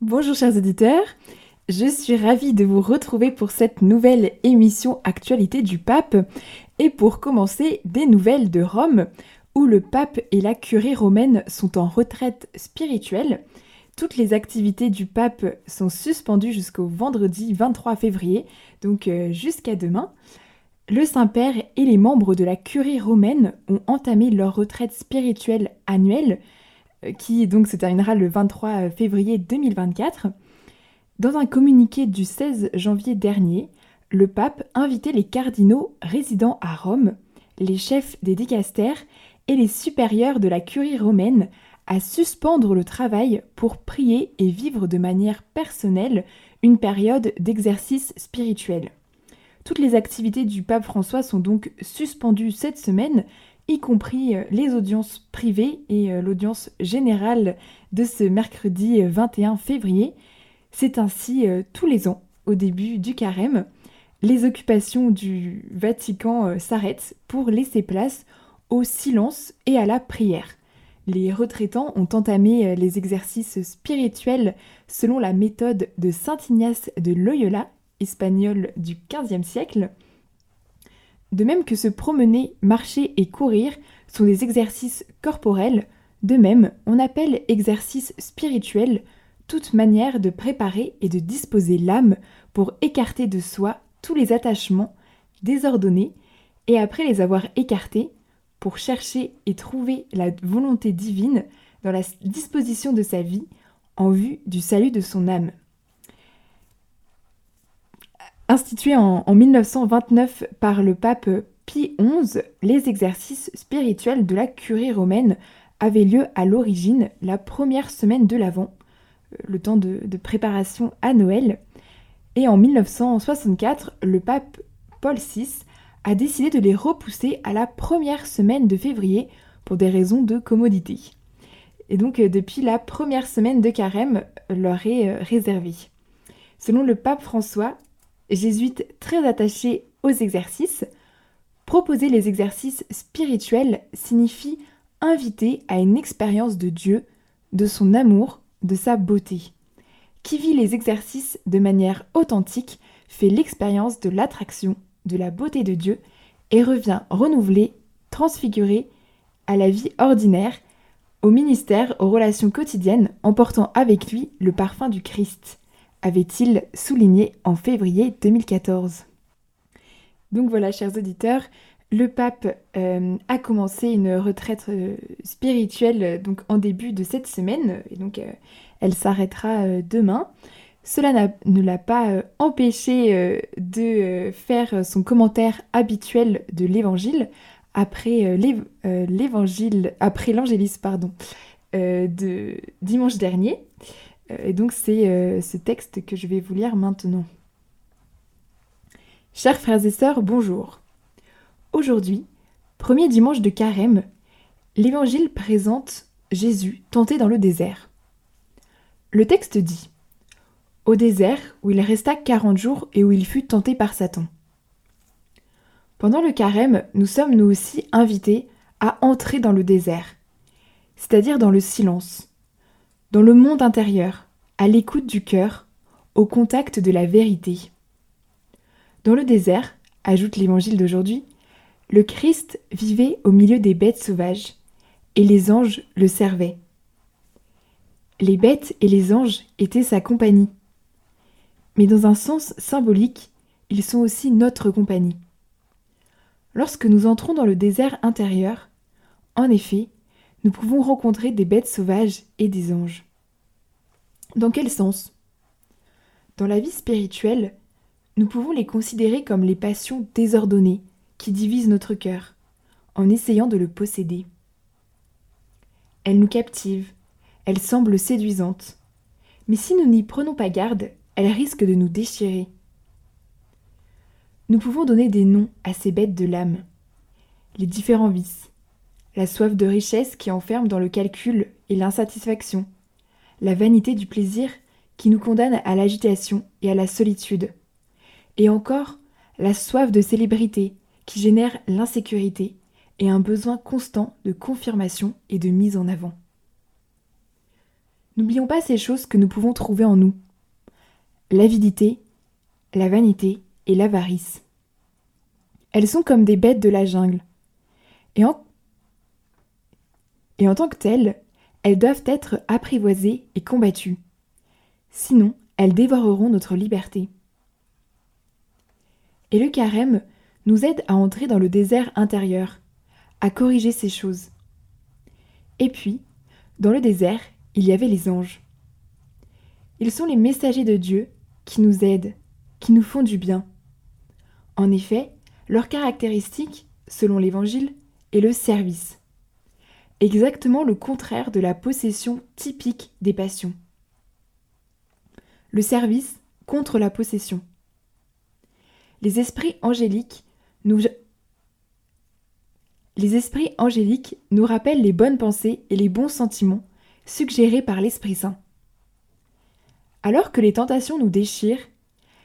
Bonjour chers auditeurs, je suis ravie de vous retrouver pour cette nouvelle émission Actualité du pape et pour commencer des nouvelles de Rome où le pape et la curée romaine sont en retraite spirituelle. Toutes les activités du pape sont suspendues jusqu'au vendredi 23 février, donc euh, jusqu'à demain. Le Saint-Père et les membres de la curie romaine ont entamé leur retraite spirituelle annuelle, qui donc se terminera le 23 février 2024. Dans un communiqué du 16 janvier dernier, le pape invitait les cardinaux résidant à Rome, les chefs des dicastères et les supérieurs de la curie romaine à suspendre le travail pour prier et vivre de manière personnelle une période d'exercice spirituel. Toutes les activités du pape François sont donc suspendues cette semaine, y compris euh, les audiences privées et euh, l'audience générale de ce mercredi 21 euh, février. C'est ainsi tous les ans, au début du carême. Les occupations du Vatican s'arrêtent pour laisser place au silence et à la prière. Les retraitants ont entamé les exercices spirituels selon la méthode de Saint Ignace de Loyola espagnol du XVe siècle. De même que se promener, marcher et courir sont des exercices corporels, de même on appelle exercice spirituel toute manière de préparer et de disposer l'âme pour écarter de soi tous les attachements désordonnés et après les avoir écartés, pour chercher et trouver la volonté divine dans la disposition de sa vie en vue du salut de son âme. Institué en, 1929 par le pape Pie XI, les exercices spirituels de la curie romaine avaient lieu à l'origine la première semaine de l'Avent, euh, le temps de, préparation à Noël. Et en 1964, le pape Paul VI a décidé de les repousser à la première semaine de février pour des raisons de commodité. Et donc euh, depuis la première semaine de carême leur est euh, réservée. Selon le pape François, jésuite très attaché aux exercices, proposer les exercices spirituels signifie inviter à une expérience de Dieu, de son amour, de sa beauté. Qui vit les exercices de manière authentique fait l'expérience de l'attraction, de la beauté de Dieu et revient renouvelé, transfiguré à la vie ordinaire, au ministère, aux relations quotidiennes, en portant avec lui le parfum du Christ avait-il souligné en février 2014. Donc voilà, chers auditeurs, le pape euh, a commencé une retraite euh, spirituelle euh, donc en début de cette semaine, et donc elle s'arrêtera demain. Cela ne l'a pas empêché de faire son commentaire habituel de l'évangile après l'évangile, après l'angéliste pardon, de dimanche dernier. Et donc c'est euh, ce texte que je vais vous lire maintenant. Chers frères et sœurs, bonjour. Aujourd'hui, premier dimanche de carême, l'Évangile présente Jésus tenté dans le désert. Le texte dit Au désert où il resta quarante jours et où il fut tenté par Satan. Pendant le carême, nous sommes nous aussi invités à entrer dans le désert, c'est-à-dire dans le silence, dans le monde intérieur, à l'écoute du cœur, au contact de la vérité. Dans le désert, ajoute l'évangile d'aujourd'hui, le Christ vivait au milieu des bêtes sauvages, et les anges le servaient. Les bêtes et les anges étaient sa compagnie. Mais dans un sens symbolique, ils sont aussi notre compagnie. Lorsque nous entrons dans le désert intérieur, en effet, nous pouvons rencontrer des bêtes sauvages et des anges. Dans quel sens? Dans la vie spirituelle, nous pouvons les considérer comme les passions désordonnées qui divisent notre cœur, en essayant de le posséder. Elles nous captivent, elles semblent séduisantes, mais si nous n'y prenons pas garde, elles risquent de nous déchirer. Nous pouvons donner des noms à ces bêtes de l'âme, les différents vices, la soif de richesse qui enferme dans le calcul et l'insatisfaction, la vanité du plaisir qui nous condamne à l'agitation et à la solitude, et encore la soif de célébrité qui génère l'insécurité et un besoin constant de confirmation et de mise en avant. N'oublions pas ces choses que nous pouvons trouver en nous. L'avidité, la vanité et l'avarice. Elles sont comme des bêtes de la jungle. Et en, et en tant que telles, elles doivent être apprivoisées et combattues. Sinon, elles dévoreront notre liberté. Et le carême nous aide à entrer dans le désert intérieur, à corriger ces choses. Et puis, dans le désert, il y avait les anges. Ils sont les messagers de Dieu qui nous aident, qui nous font du bien. En effet, leur caractéristique, selon l'Évangile, est le service. Exactement le contraire de la possession typique des passions. Le service contre la possession. Les esprits angéliques nous rappellent les bonnes pensées et les bons sentiments suggérés par l'Esprit Saint. Alors que les tentations nous déchirent,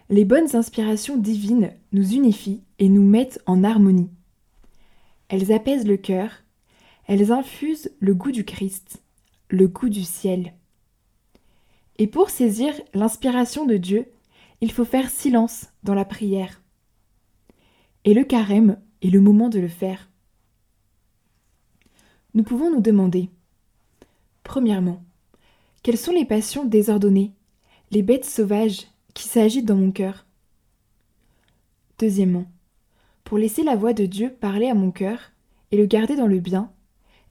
les bonnes inspirations divines nous unifient et nous mettent en harmonie. Elles apaisent le cœur, elles infusent le goût du Christ, le goût du ciel. Et pour saisir l'inspiration de Dieu, il faut faire silence dans la prière. Et le carême est le moment de le faire. Nous pouvons nous demander, premièrement, quelles sont les passions désordonnées, les bêtes sauvages qui s'agitent dans mon cœur? Deuxièmement, pour laisser la voix de Dieu parler à mon cœur et le garder dans le bien,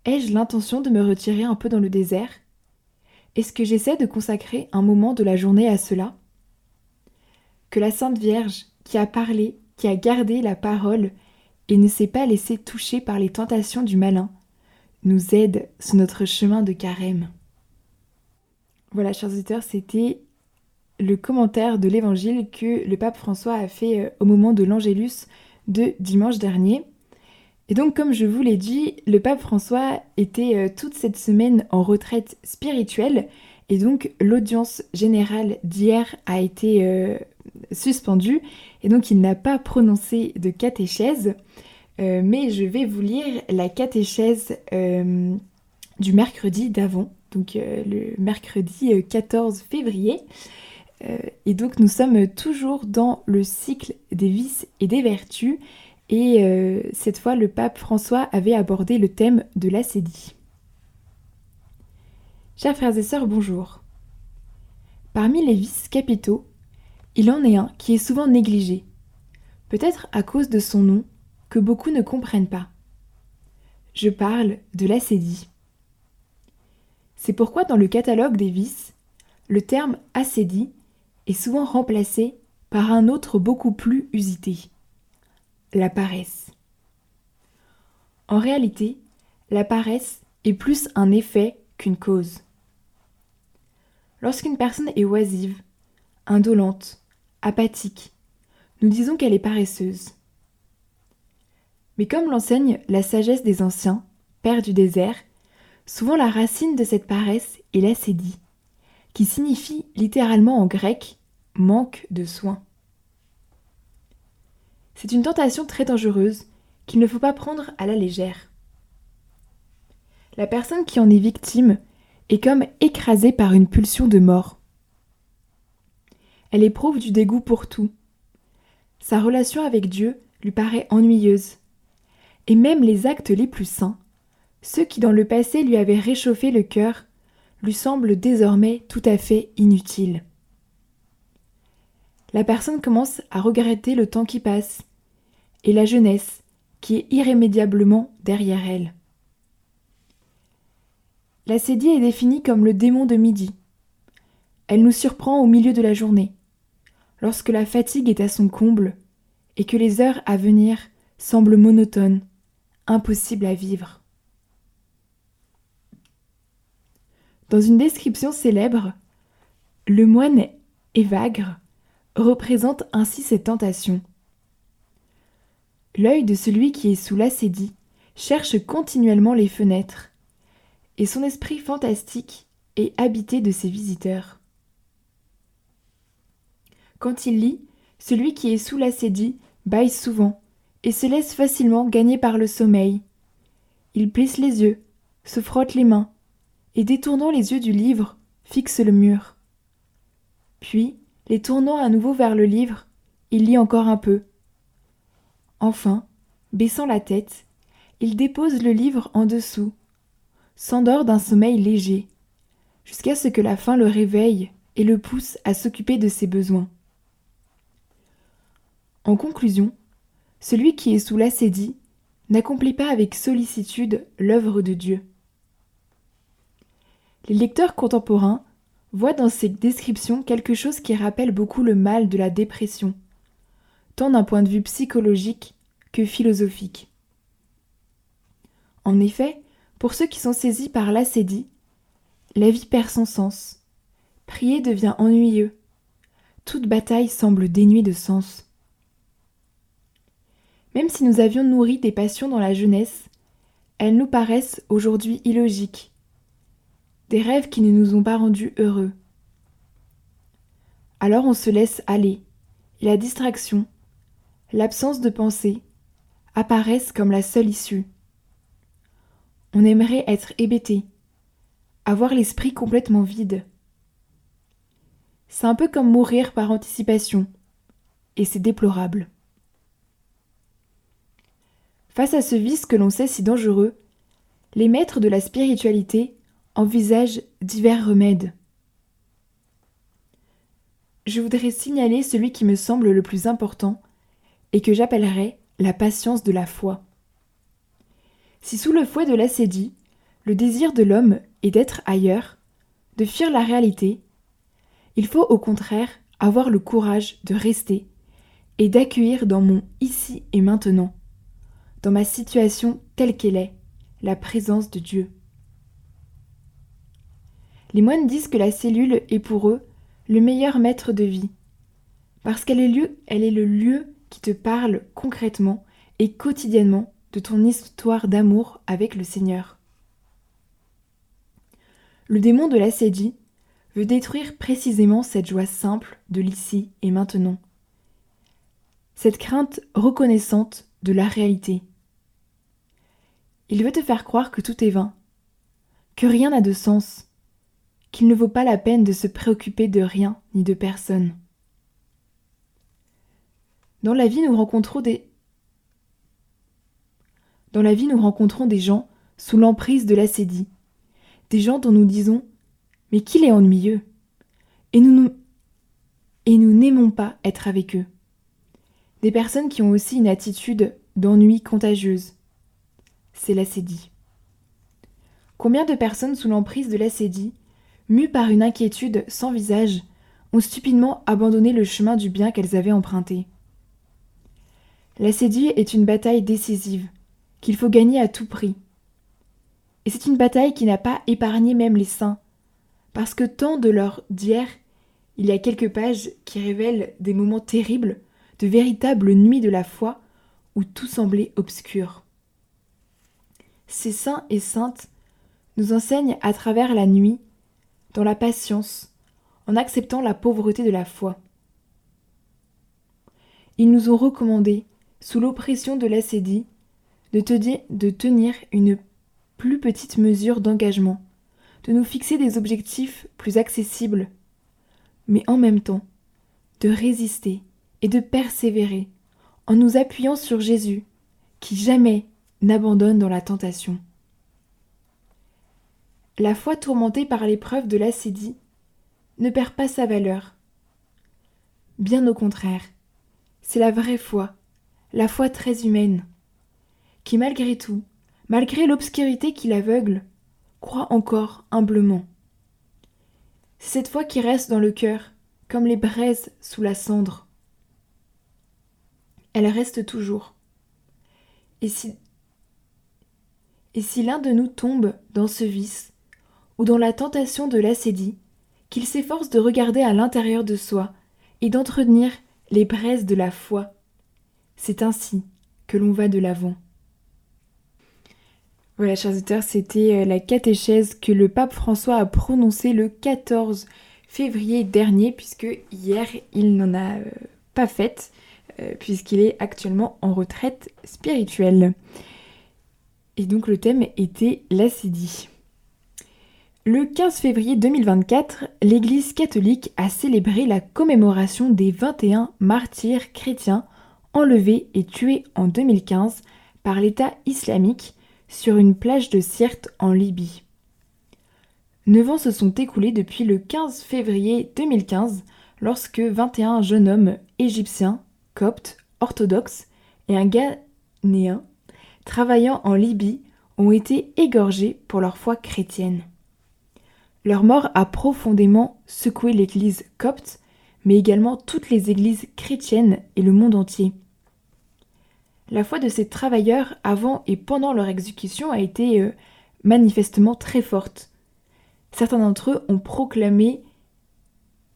ai-je l'intention de me retirer un peu dans le désert? Est-ce que j'essaie de consacrer un moment de la journée à cela? Que la Sainte Vierge, qui a parlé, qui a gardé la parole et ne s'est pas laissé toucher par les tentations du malin, nous aide sur notre chemin de carême. Voilà, chers auditeurs, c'était le commentaire de l'évangile que le pape François a fait euh, au moment de l'Angélus de dimanche dernier. Et donc, comme je vous l'ai dit, le pape François était euh, toute cette semaine en retraite spirituelle. Et donc, l'audience générale d'hier a été euh, suspendue. Et donc, il n'a pas prononcé de catéchèse. mais je vais vous lire la catéchèse du mercredi d'avant, donc le mercredi 14 février. Euh, et donc nous sommes toujours dans le cycle des vices et des vertus. Et euh, cette fois, le pape François avait abordé le thème de l'acédie. Chers frères et sœurs, bonjour. Parmi les vices capitaux, il en est un qui est souvent négligé, peut-être à cause de son nom que beaucoup ne comprennent pas. Je parle de l'acédie. C'est pourquoi dans le catalogue des vices, le terme acédie est souvent remplacé par un autre beaucoup plus usité, la paresse. En réalité, la paresse est plus un effet qu'une cause. Lorsqu'une personne est oisive, indolente, apathique, nous disons qu'elle est paresseuse. Mais comme l'enseigne la sagesse des anciens, pères du désert, souvent la racine de cette paresse est l'acédie qui signifie littéralement en grec manque de soins. C'est une tentation très dangereuse qu'il ne faut pas prendre à la légère. La personne qui en est victime est comme écrasée par une pulsion de mort. Elle éprouve du dégoût pour tout. Sa relation avec Dieu lui paraît ennuyeuse. Et même les actes les plus saints, ceux qui dans le passé lui avaient réchauffé le cœur, lui semble désormais tout à fait inutile. La personne commence à regretter le temps qui passe et la jeunesse qui est irrémédiablement derrière elle. La sédie est définie comme le démon de midi. Elle nous surprend au milieu de la journée, lorsque la fatigue est à son comble et que les heures à venir semblent monotones, impossibles à vivre. Dans une description célèbre, le moine Évagre représente ainsi cette tentation. L'œil de celui qui est sous l'acédie cherche continuellement les fenêtres, et son esprit fantastique est habité de ses visiteurs. Quand il lit, celui qui est sous l'acédie baille souvent et se laisse facilement gagner par le sommeil. Il plisse les yeux, se frotte les mains, et détournant les yeux du livre, fixe le mur. Puis, les tournant à nouveau vers le livre, il lit encore un peu. Enfin, baissant la tête, il dépose le livre en dessous, s'endort d'un sommeil léger, jusqu'à ce que la faim le réveille et le pousse à s'occuper de ses besoins. En conclusion, celui qui est sous l'acédie n'accomplit pas avec sollicitude l'œuvre de Dieu. Les lecteurs contemporains voient dans ces descriptions quelque chose qui rappelle beaucoup le mal de la dépression, tant d'un point de vue psychologique que philosophique. En effet, pour ceux qui sont saisis par l'acédie, la vie perd son sens. Prier devient ennuyeux. Toute bataille semble dénuée de sens. Même si nous avions nourri des passions dans la jeunesse, elles nous paraissent aujourd'hui illogiques, des rêves qui ne nous ont pas rendus heureux. Alors on se laisse aller, et la distraction, l'absence de pensée, apparaissent comme la seule issue. On aimerait être hébété, avoir l'esprit complètement vide. C'est un peu comme mourir par anticipation, et c'est déplorable. Face à ce vice que l'on sait si dangereux, les maîtres de la spiritualité envisagent divers remèdes. Je voudrais signaler celui qui me semble le plus important et que j'appellerais la patience de la foi. Si sous le fouet de l'acédie, le désir de l'homme est d'être ailleurs, de fuir la réalité, il faut au contraire avoir le courage de rester et d'accueillir dans mon ici et maintenant dans ma situation telle qu'elle est, la présence de Dieu. Les moines disent que la cellule est pour eux le meilleur maître de vie, parce qu'elle est, elle est le lieu qui te parle concrètement et quotidiennement de ton histoire d'amour avec le Seigneur. Le démon de l'acédie veut détruire précisément cette joie simple de l'ici et maintenant, cette crainte reconnaissante de la réalité, il veut te faire croire que tout est vain, que rien n'a de sens, qu'il ne vaut pas la peine de se préoccuper de rien ni de personne. Dans la vie, nous rencontrons des Dans la vie, nous rencontrons des gens sous l'emprise de l'acédie, des gens dont nous disons Mais qu'il est ennuyeux? Et nous, et nous n'aimons pas être avec eux. Des personnes qui ont aussi une attitude d'ennui contagieuse, c'est l'acédie. Combien de personnes sous l'emprise de l'acédie, mues par une inquiétude sans visage, ont stupidement abandonné le chemin du bien qu'elles avaient emprunté? L'acédie est une bataille décisive, qu'il faut gagner à tout prix. Et c'est une bataille qui n'a pas épargné même les saints, parce que tant de leur d'hier, il y a quelques pages qui révèlent des moments terribles, de véritables nuits de la foi, où tout semblait obscur ces saints et saintes nous enseignent à travers la nuit, dans la patience, en acceptant la pauvreté de la foi. Ils nous ont recommandé, sous l'oppression de l'acédie, de, tenir une plus petite mesure d'engagement, de nous fixer des objectifs plus accessibles, mais en même temps, de résister et de persévérer en nous appuyant sur Jésus, qui jamais n'abandonne dans la tentation. La foi tourmentée par l'épreuve de l'acédie ne perd pas sa valeur. Bien au contraire, c'est la vraie foi, la foi très humaine, qui malgré tout, malgré l'obscurité qui l'aveugle, croit encore humblement. C'est cette foi qui reste dans le cœur, comme les braises sous la cendre. Elle reste toujours. Et si et si l'un de nous tombe dans ce vice, ou dans la tentation de l'acédie, qu'il s'efforce de regarder à l'intérieur de soi et d'entretenir les braises de la foi. C'est ainsi que l'on va de l'avant. Voilà, chers auditeurs, c'était euh, la catéchèse que le pape François a prononcée le 14 février dernier, puisque hier il n'en a euh, pas faite, euh, puisqu'il est actuellement en retraite spirituelle. Et donc le thème était l'acédie. Le 15 février 2024, l'Église catholique a célébré la commémoration des 21 martyrs chrétiens enlevés et tués en 2015 par l'État islamique sur une plage de Sirte en Libye. Neuf ans se sont écoulés depuis le 15 février 2015 lorsque 21 jeunes hommes égyptiens, coptes, orthodoxes et un Ghanéen travaillant en Libye ont été égorgés pour leur foi chrétienne. Leur mort a profondément secoué l'Église copte, mais également toutes les églises chrétiennes et le monde entier. La foi de ces travailleurs avant et pendant leur exécution a été euh, manifestement très forte. Certains d'entre eux ont proclamé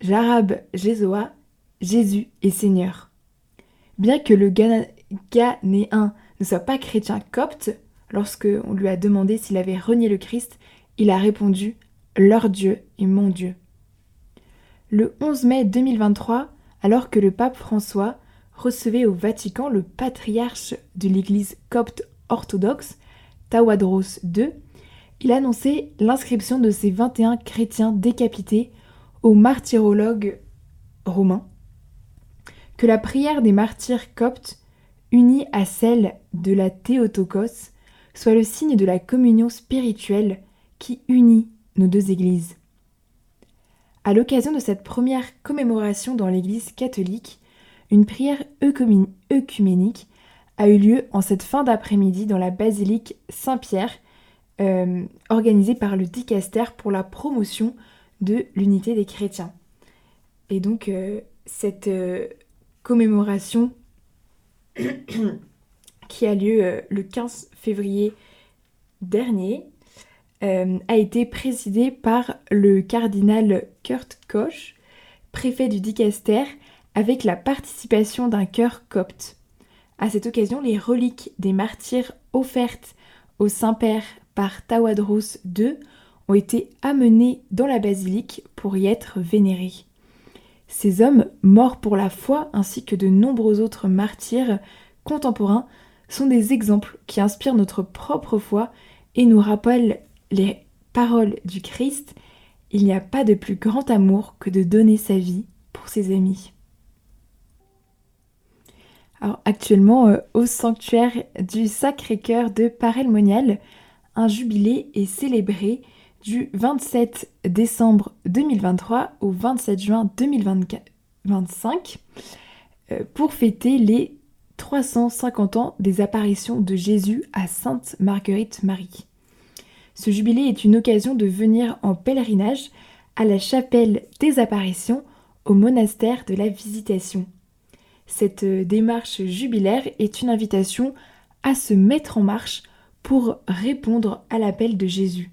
Jarab Jézoa, Jésus est Seigneur. Bien que le Ghanéen ne soit pas chrétien copte, lorsque on lui a demandé s'il avait renié le Christ, il a répondu leur Dieu est mon Dieu. Le 11 mai 2023, alors que le pape François recevait au Vatican le patriarche de l'Église copte orthodoxe, Tawadros II, il annonçait l'inscription de ces 21 chrétiens décapités au martyrologue romain, que la prière des martyrs coptes, unie à celle de la Théotokos, soit le signe de la communion spirituelle qui unit nos deux églises. À l'occasion de cette première commémoration dans l'église catholique, une prière œcuménique a eu lieu en cette fin d'après-midi dans la basilique Saint-Pierre, euh, organisée par le dicaster pour la promotion de l'unité des chrétiens. Et donc euh, cette euh, commémoration qui a lieu le 15 février dernier a été présidé par le cardinal Kurt Koch, préfet du Dicaster, avec la participation d'un chœur copte. À cette occasion, les reliques des martyrs offertes au Saint-Père par Tawadros II ont été amenées dans la basilique pour y être vénérés. Ces hommes, morts pour la foi, ainsi que de nombreux autres martyrs contemporains, sont des exemples qui inspirent notre propre foi et nous rappellent les paroles du Christ, il n'y a pas de plus grand amour que de donner sa vie pour ses amis. Actuellement, euh, au sanctuaire du Sacré-Cœur de Parelmonial, un jubilé est célébré du 27 décembre 2023 au 27 juin 2025 euh, pour fêter les 350 ans des apparitions de Jésus à Sainte Marguerite Marie. Ce jubilé est une occasion de venir en pèlerinage à la chapelle des apparitions au monastère de la Visitation. Cette euh, démarche jubilaire est une invitation à se mettre en marche pour répondre à l'appel de Jésus.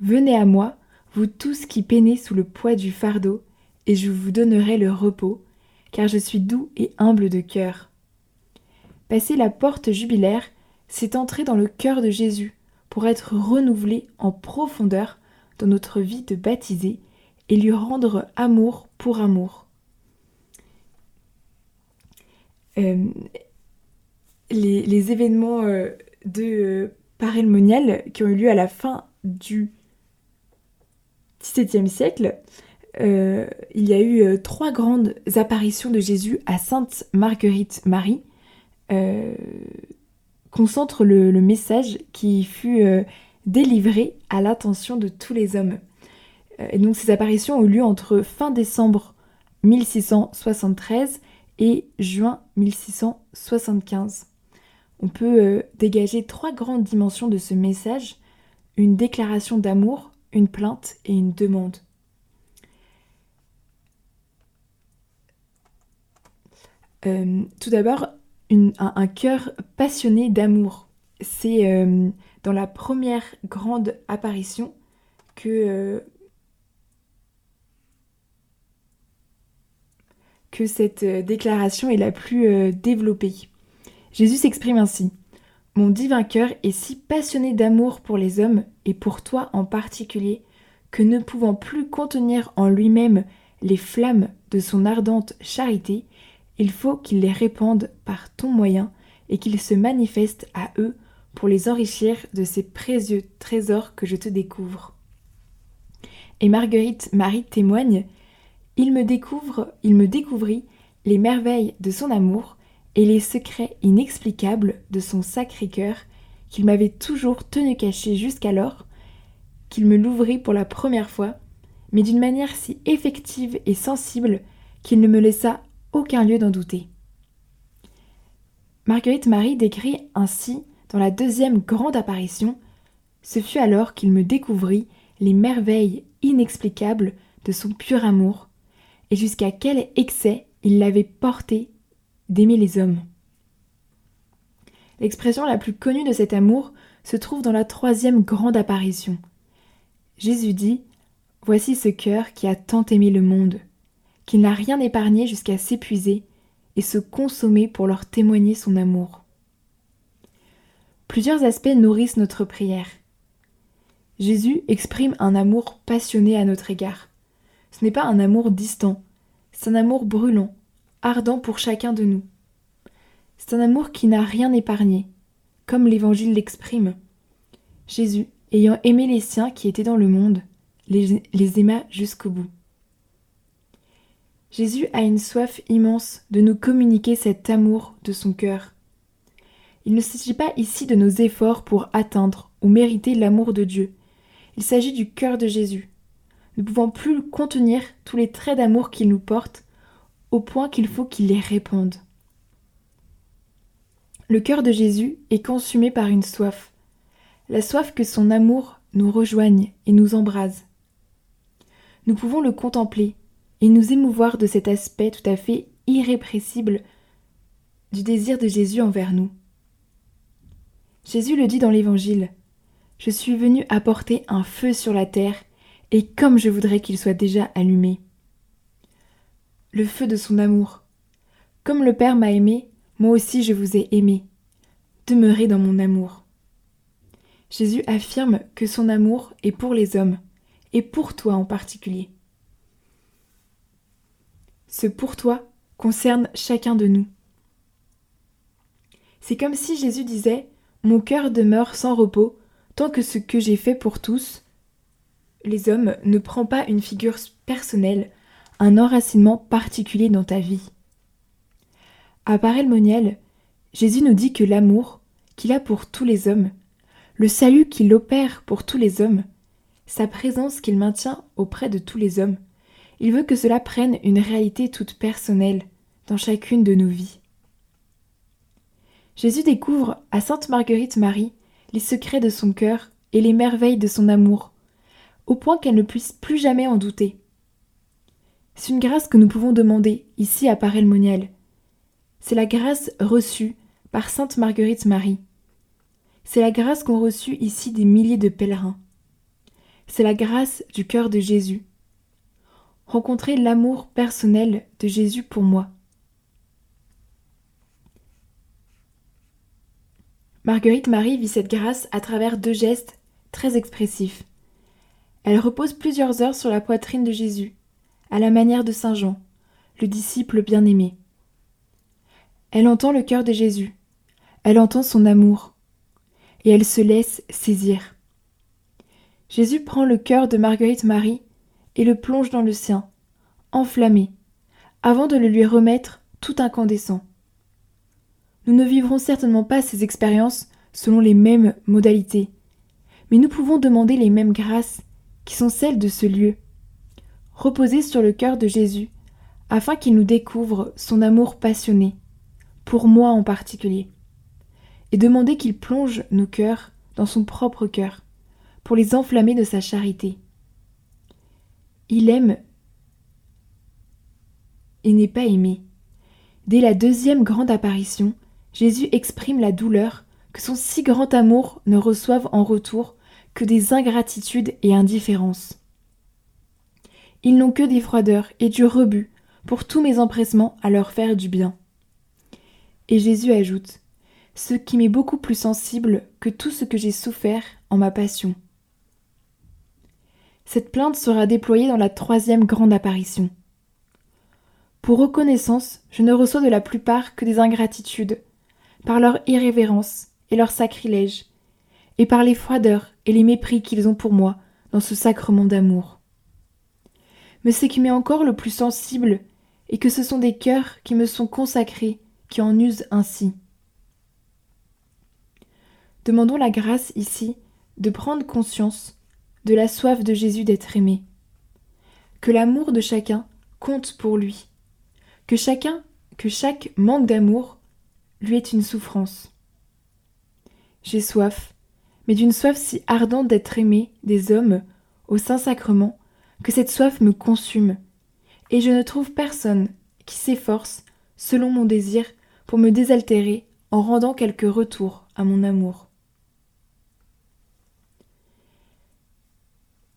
Venez à moi, vous tous qui peinez sous le poids du fardeau, et je vous donnerai le repos, car je suis doux et humble de cœur. Passer la porte jubilaire, c'est entrer dans le cœur de Jésus, pour être renouvelé en profondeur dans notre vie de baptisé et lui rendre amour pour amour. Euh, les, événements euh, de euh, Parelmonial qui ont eu lieu à la fin du XVIIe siècle, il y a eu trois grandes apparitions de Jésus à Sainte Marguerite Marie, concentre le, message qui fut euh, délivré à l'attention de tous les hommes. Euh, et donc ces apparitions ont eu lieu entre fin décembre 1673 et juin 1675. On peut euh, dégager trois grandes dimensions de ce message, une déclaration d'amour, une plainte et une demande. tout d'abord, un, cœur passionné d'amour. C'est euh, dans la première grande apparition que, que cette euh, déclaration est la plus développée. Jésus s'exprime ainsi. Mon divin cœur est si passionné d'amour pour les hommes et pour toi en particulier que ne pouvant plus contenir en lui-même les flammes de son ardente charité, il faut qu'il les répande par ton moyen et qu'il se manifeste à eux pour les enrichir de ces précieux trésors que je te découvre. et Marguerite Marie témoigne Il me découvre, il me découvrit les merveilles de son amour et les secrets inexplicables de son sacré cœur qu'il m'avait toujours tenu caché jusqu'alors, qu'il me l'ouvrit pour la première fois, mais d'une manière si effective et sensible qu'il ne me laissa aucun lieu d'en douter. Marguerite Marie décrit ainsi dans la deuxième grande apparition Ce fut alors qu'il me découvrit les merveilles inexplicables de son pur amour, et jusqu'à quel excès il l'avait porté d'aimer les hommes. L'expression la plus connue de cet amour se trouve dans la troisième grande apparition. Jésus dit Voici ce cœur qui a tant aimé le monde, qu'il n'a rien épargné jusqu'à s'épuiser et se consommer pour leur témoigner son amour. Plusieurs aspects nourrissent notre prière. Jésus exprime un amour passionné à notre égard. Ce n'est pas un amour distant, c'est un amour brûlant, ardent pour chacun de nous. C'est un amour qui n'a rien épargné, comme l'Évangile l'exprime. Jésus, ayant aimé les siens qui étaient dans le monde, les, les aima jusqu'au bout. Jésus a une soif immense de nous communiquer cet amour de son cœur. Il ne s'agit pas ici de nos efforts pour atteindre ou mériter l'amour de Dieu. Il s'agit du cœur de Jésus. Ne pouvons plus contenir tous les traits d'amour qu'il nous porte, au point qu'il faut qu'il les répande. Le cœur de Jésus est consumé par une soif, la soif que son amour nous rejoigne et nous embrase. Nous pouvons le contempler, et nous émouvoir de cet aspect tout à fait irrépressible du désir de Jésus envers nous. Jésus le dit dans l'Évangile Je suis venu apporter un feu sur la terre, et comme je voudrais qu'il soit déjà allumé. Le feu de son amour. Comme le Père m'a aimé, moi aussi je vous ai aimé. Demeurez dans mon amour. Jésus affirme que son amour est pour les hommes, et pour toi en particulier. Ce pour toi concerne chacun de nous. C'est comme si Jésus disait Mon cœur demeure sans repos tant que ce que j'ai fait pour tous, les hommes, ne prend pas une figure personnelle, un enracinement particulier dans ta vie. À Parelmonial, Jésus nous dit que l'amour qu'il a pour tous les hommes, le salut qu'il opère pour tous les hommes, sa présence qu'il maintient auprès de tous les hommes, il veut que cela prenne une réalité toute personnelle dans chacune de nos vies. Jésus découvre à Sainte Marguerite Marie les secrets de son cœur et les merveilles de son amour, au point qu'elle ne puisse plus jamais en douter. C'est une grâce que nous pouvons demander ici à Parelmonial. C'est la grâce reçue par Sainte Marguerite Marie. C'est la grâce qu'ont reçue ici des milliers de pèlerins. C'est la grâce du cœur de Jésus rencontrer l'amour personnel de Jésus pour moi. Marguerite Marie vit cette grâce à travers deux gestes très expressifs. Elle repose plusieurs heures sur la poitrine de Jésus, à la manière de Saint Jean, le disciple bien-aimé. Elle entend le cœur de Jésus, elle entend son amour, et elle se laisse saisir. Jésus prend le cœur de Marguerite Marie et le plonge dans le sien, enflammé, avant de le lui remettre tout incandescent. Nous ne vivrons certainement pas ces expériences selon les mêmes modalités, mais nous pouvons demander les mêmes grâces qui sont celles de ce lieu. Reposer sur le cœur de Jésus, afin qu'il nous découvre son amour passionné, pour moi en particulier, et demander qu'il plonge nos cœurs dans son propre cœur, pour les enflammer de sa charité. Il aime et n'est pas aimé. Dès la deuxième grande apparition, Jésus exprime la douleur que son si grand amour ne reçoive en retour que des ingratitudes et indifférences. Ils n'ont que des froideurs et du rebut pour tous mes empressements à leur faire du bien. Et Jésus ajoute Ce qui m'est beaucoup plus sensible que tout ce que j'ai souffert en ma passion. Cette plainte sera déployée dans la troisième grande apparition. Pour reconnaissance, je ne reçois de la plupart que des ingratitudes, par leur irrévérence et leur sacrilège, et par les froideurs et les mépris qu'ils ont pour moi dans ce sacrement d'amour. mais ce qui m'est encore le plus sensible est que ce sont des cœurs qui me sont consacrés qui en usent ainsi. Demandons la grâce ici de prendre conscience de la soif de Jésus d'être aimé, que l'amour de chacun compte pour lui, que chacun, que chaque manque d'amour lui est une souffrance. J'ai soif, mais d'une soif si ardente d'être aimé des hommes au Saint-Sacrement que cette soif me consume, et je ne trouve personne qui s'efforce, selon mon désir, pour me désaltérer en rendant quelques retours à mon amour.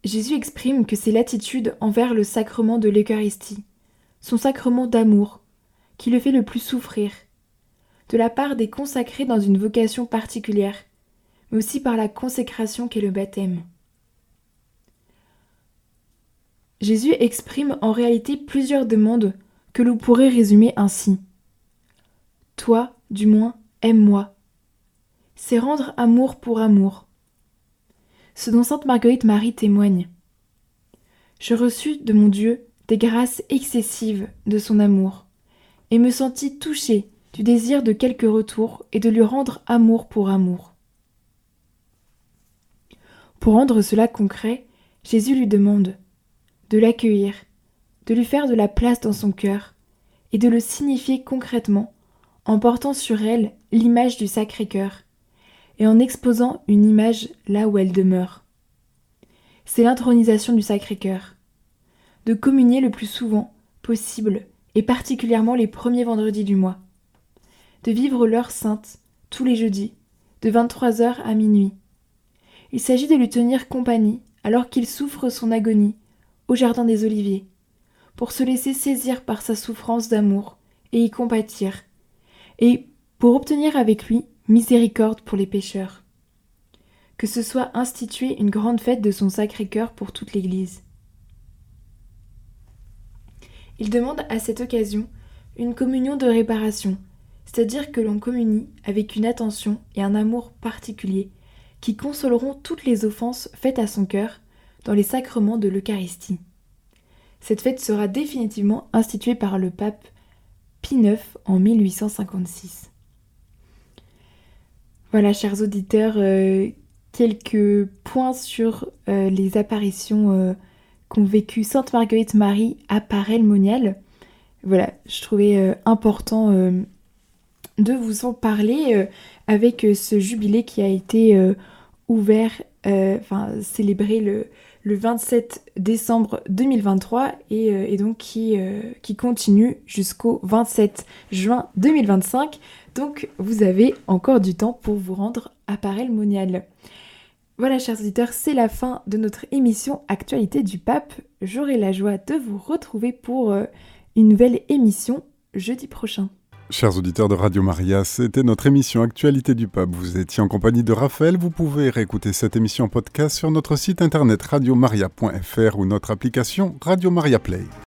Jésus exprime que c'est l'attitude envers le sacrement de l'Eucharistie, son sacrement d'amour, qui le fait le plus souffrir, de la part des consacrés dans une vocation particulière, mais aussi par la consécration qu'est le baptême. Jésus exprime en réalité plusieurs demandes que l'on pourrait résumer ainsi. Toi, du moins, aime-moi. C'est rendre amour pour amour. Ce dont sainte Marguerite Marie témoigne. Je reçus de mon Dieu des grâces excessives de son amour, et me sentis touchée du désir de quelque retour et de lui rendre amour pour amour. Pour rendre cela concret, Jésus lui demande de l'accueillir, de lui faire de la place dans son cœur, et de le signifier concrètement en portant sur elle l'image du Sacré-Cœur, et en exposant une image là où elle demeure. C'est l'intronisation du Sacré-Cœur. De communier le plus souvent possible, et particulièrement les premiers vendredis du mois. De vivre l'heure sainte, tous les jeudis, de 23h à minuit. Il s'agit de lui tenir compagnie alors qu'il souffre son agonie au Jardin des Oliviers, pour se laisser saisir par sa souffrance d'amour et y compatir, et pour obtenir avec lui miséricorde pour les pécheurs. Que ce soit institué une grande fête de son Sacré-Cœur pour toute l'Église. Il demande à cette occasion une communion de réparation, c'est-à-dire que l'on communie avec une attention et un amour particulier qui consoleront toutes les offenses faites à son cœur dans les sacrements de l'Eucharistie. Cette fête sera définitivement instituée par le pape Pie IX en 1856. Voilà, chers auditeurs, euh, quelques points sur euh, les apparitions euh, qu'ont vécues Sainte Marguerite Marie à Parel-Monial. Voilà, je trouvais important de vous en parler avec ce jubilé qui a été ouvert, enfin célébré le, le 27 décembre 2023 et, donc qui, qui continue jusqu'au 27 juin 2025. Donc vous avez encore du temps pour vous rendre à Parel Monial. Voilà chers auditeurs, c'est la fin de notre émission Actualité du Pape. J'aurai la joie de vous retrouver pour une nouvelle émission jeudi prochain. Chers auditeurs de Radio Maria, c'était notre émission Actualité du Pape. Vous étiez en compagnie de Raphaël. Vous pouvez réécouter cette émission podcast sur notre site internet radiomaria.fr ou notre application Radio Maria Play.